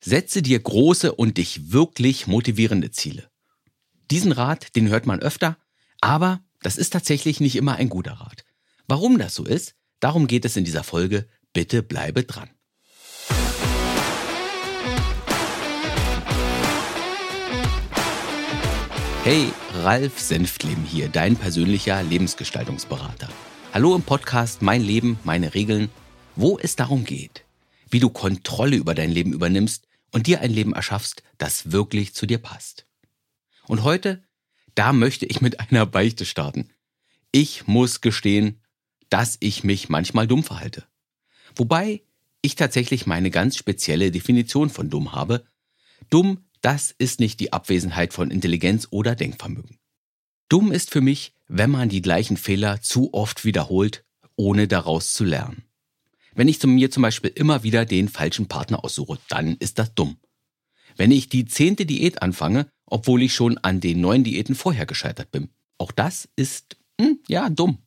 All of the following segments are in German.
Setze dir große und dich wirklich motivierende Ziele. Diesen Rat, den hört man öfter, aber das ist tatsächlich nicht immer ein guter Rat. Warum das so ist, darum geht es in dieser Folge. Bitte bleibe dran. Hey, Ralf Senftleben hier, dein persönlicher Lebensgestaltungsberater. Hallo im Podcast Mein Leben, meine Regeln, wo es darum geht, wie du Kontrolle über dein Leben übernimmst und dir ein Leben erschaffst, das wirklich zu dir passt. Und heute, da möchte ich mit einer Beichte starten. Ich muss gestehen, dass ich mich manchmal dumm verhalte. Wobei ich tatsächlich meine ganz spezielle Definition von dumm habe. Dumm, das ist nicht die Abwesenheit von Intelligenz oder Denkvermögen. Dumm ist für mich, wenn man die gleichen Fehler zu oft wiederholt, ohne daraus zu lernen. Wenn ich mir zum Beispiel immer wieder den falschen Partner aussuche, dann ist das dumm. Wenn ich die zehnte Diät anfange, obwohl ich schon an den neun Diäten vorher gescheitert bin, auch das ist, hm, ja, dumm.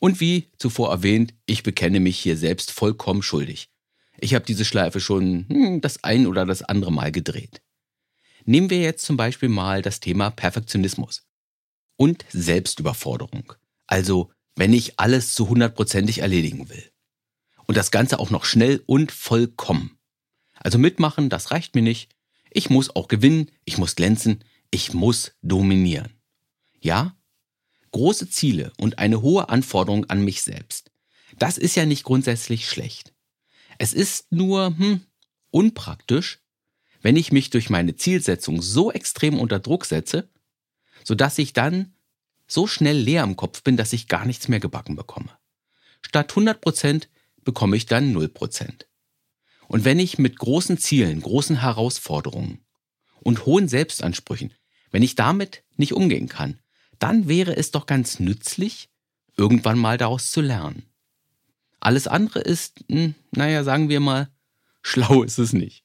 Und wie zuvor erwähnt, ich bekenne mich hier selbst vollkommen schuldig. Ich habe diese Schleife schon hm, das ein oder das andere Mal gedreht. Nehmen wir jetzt zum Beispiel mal das Thema Perfektionismus und Selbstüberforderung. Also, wenn ich alles zu hundertprozentig erledigen will. Und das Ganze auch noch schnell und vollkommen. Also mitmachen, das reicht mir nicht. Ich muss auch gewinnen, ich muss glänzen, ich muss dominieren. Ja? Große Ziele und eine hohe Anforderung an mich selbst. Das ist ja nicht grundsätzlich schlecht. Es ist nur hm, unpraktisch, wenn ich mich durch meine Zielsetzung so extrem unter Druck setze, sodass ich dann so schnell leer im Kopf bin, dass ich gar nichts mehr gebacken bekomme. Statt 100 Prozent bekomme ich dann 0%. Und wenn ich mit großen Zielen, großen Herausforderungen und hohen Selbstansprüchen, wenn ich damit nicht umgehen kann, dann wäre es doch ganz nützlich, irgendwann mal daraus zu lernen. Alles andere ist, hm, naja, sagen wir mal, schlau ist es nicht.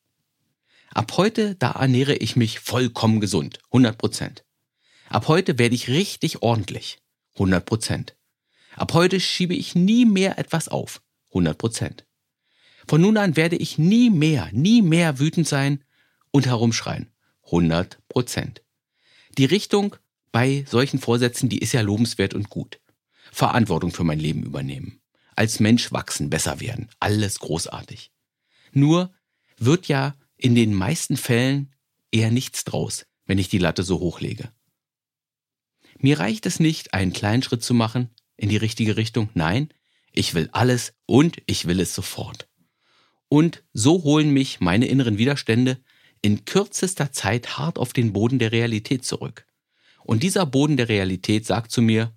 Ab heute, da ernähre ich mich vollkommen gesund, 100 Prozent. Ab heute werde ich richtig ordentlich, 100 Prozent. Ab heute schiebe ich nie mehr etwas auf, 100 Prozent. Von nun an werde ich nie mehr, nie mehr wütend sein und herumschreien. 100 Prozent. Die Richtung bei solchen Vorsätzen, die ist ja lobenswert und gut. Verantwortung für mein Leben übernehmen. Als Mensch wachsen, besser werden. Alles großartig. Nur wird ja in den meisten Fällen eher nichts draus, wenn ich die Latte so hochlege. Mir reicht es nicht, einen kleinen Schritt zu machen in die richtige Richtung. Nein, ich will alles und ich will es sofort. Und so holen mich meine inneren Widerstände in kürzester Zeit hart auf den Boden der Realität zurück. Und dieser Boden der Realität sagt zu mir,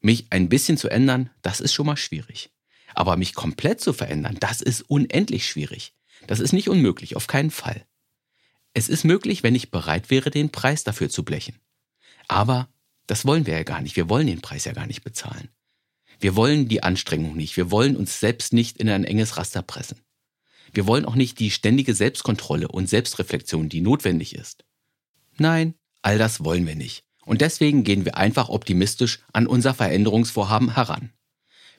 mich ein bisschen zu ändern, das ist schon mal schwierig. Aber mich komplett zu verändern, das ist unendlich schwierig. Das ist nicht unmöglich, auf keinen Fall. Es ist möglich, wenn ich bereit wäre, den Preis dafür zu blechen. Aber das wollen wir ja gar nicht. Wir wollen den Preis ja gar nicht bezahlen. Wir wollen die Anstrengung nicht. Wir wollen uns selbst nicht in ein enges Raster pressen. Wir wollen auch nicht die ständige Selbstkontrolle und Selbstreflexion, die notwendig ist. Nein, all das wollen wir nicht. Und deswegen gehen wir einfach optimistisch an unser Veränderungsvorhaben heran.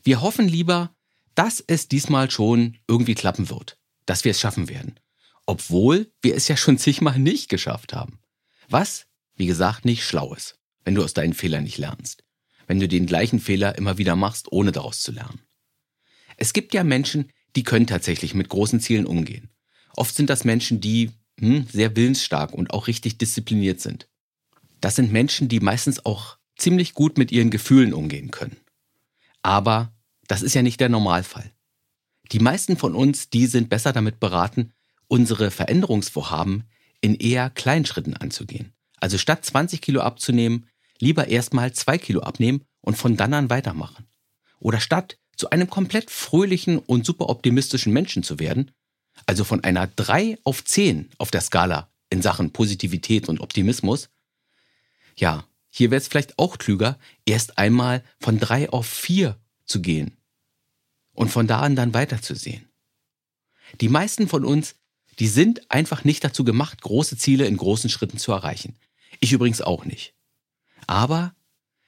Wir hoffen lieber, dass es diesmal schon irgendwie klappen wird, dass wir es schaffen werden. Obwohl wir es ja schon zigmal nicht geschafft haben. Was, wie gesagt, nicht schlau ist, wenn du aus deinen Fehlern nicht lernst wenn du den gleichen Fehler immer wieder machst, ohne daraus zu lernen. Es gibt ja Menschen, die können tatsächlich mit großen Zielen umgehen. Oft sind das Menschen, die hm, sehr willensstark und auch richtig diszipliniert sind. Das sind Menschen, die meistens auch ziemlich gut mit ihren Gefühlen umgehen können. Aber das ist ja nicht der Normalfall. Die meisten von uns, die sind besser damit beraten, unsere Veränderungsvorhaben in eher kleinen Schritten anzugehen. Also statt 20 Kilo abzunehmen, lieber erstmal zwei Kilo abnehmen und von dann an weitermachen. Oder statt zu einem komplett fröhlichen und super optimistischen Menschen zu werden, also von einer 3 auf 10 auf der Skala in Sachen Positivität und Optimismus, ja, hier wäre es vielleicht auch klüger, erst einmal von 3 auf 4 zu gehen und von da an dann weiterzusehen. Die meisten von uns, die sind einfach nicht dazu gemacht, große Ziele in großen Schritten zu erreichen. Ich übrigens auch nicht. Aber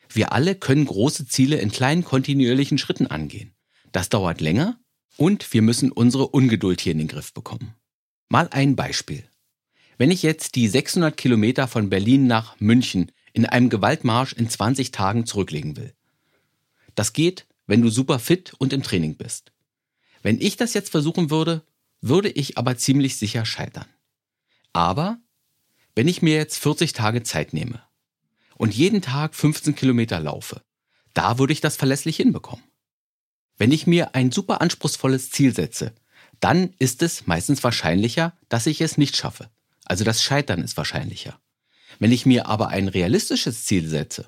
wir alle können große Ziele in kleinen kontinuierlichen Schritten angehen. Das dauert länger und wir müssen unsere Ungeduld hier in den Griff bekommen. Mal ein Beispiel. Wenn ich jetzt die 600 Kilometer von Berlin nach München in einem Gewaltmarsch in 20 Tagen zurücklegen will. Das geht, wenn du super fit und im Training bist. Wenn ich das jetzt versuchen würde, würde ich aber ziemlich sicher scheitern. Aber wenn ich mir jetzt 40 Tage Zeit nehme und jeden Tag 15 Kilometer laufe, da würde ich das verlässlich hinbekommen. Wenn ich mir ein super anspruchsvolles Ziel setze, dann ist es meistens wahrscheinlicher, dass ich es nicht schaffe. Also das Scheitern ist wahrscheinlicher. Wenn ich mir aber ein realistisches Ziel setze,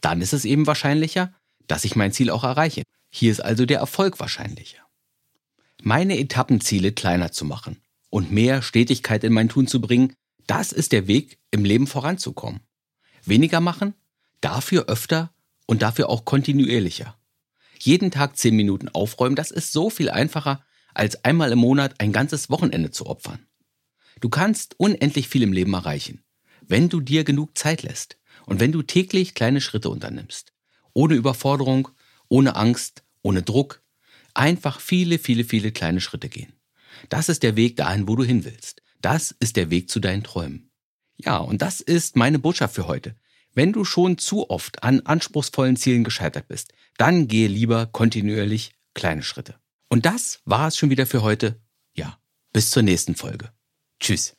dann ist es eben wahrscheinlicher, dass ich mein Ziel auch erreiche. Hier ist also der Erfolg wahrscheinlicher. Meine Etappenziele kleiner zu machen und mehr Stetigkeit in mein Tun zu bringen, das ist der Weg, im Leben voranzukommen. Weniger machen, dafür öfter und dafür auch kontinuierlicher. Jeden Tag zehn Minuten aufräumen, das ist so viel einfacher, als einmal im Monat ein ganzes Wochenende zu opfern. Du kannst unendlich viel im Leben erreichen, wenn du dir genug Zeit lässt und wenn du täglich kleine Schritte unternimmst. Ohne Überforderung, ohne Angst, ohne Druck. Einfach viele, viele, viele kleine Schritte gehen. Das ist der Weg dahin, wo du hin willst. Das ist der Weg zu deinen Träumen. Ja, und das ist meine Botschaft für heute. Wenn du schon zu oft an anspruchsvollen Zielen gescheitert bist, dann gehe lieber kontinuierlich kleine Schritte. Und das war es schon wieder für heute. Ja, bis zur nächsten Folge. Tschüss.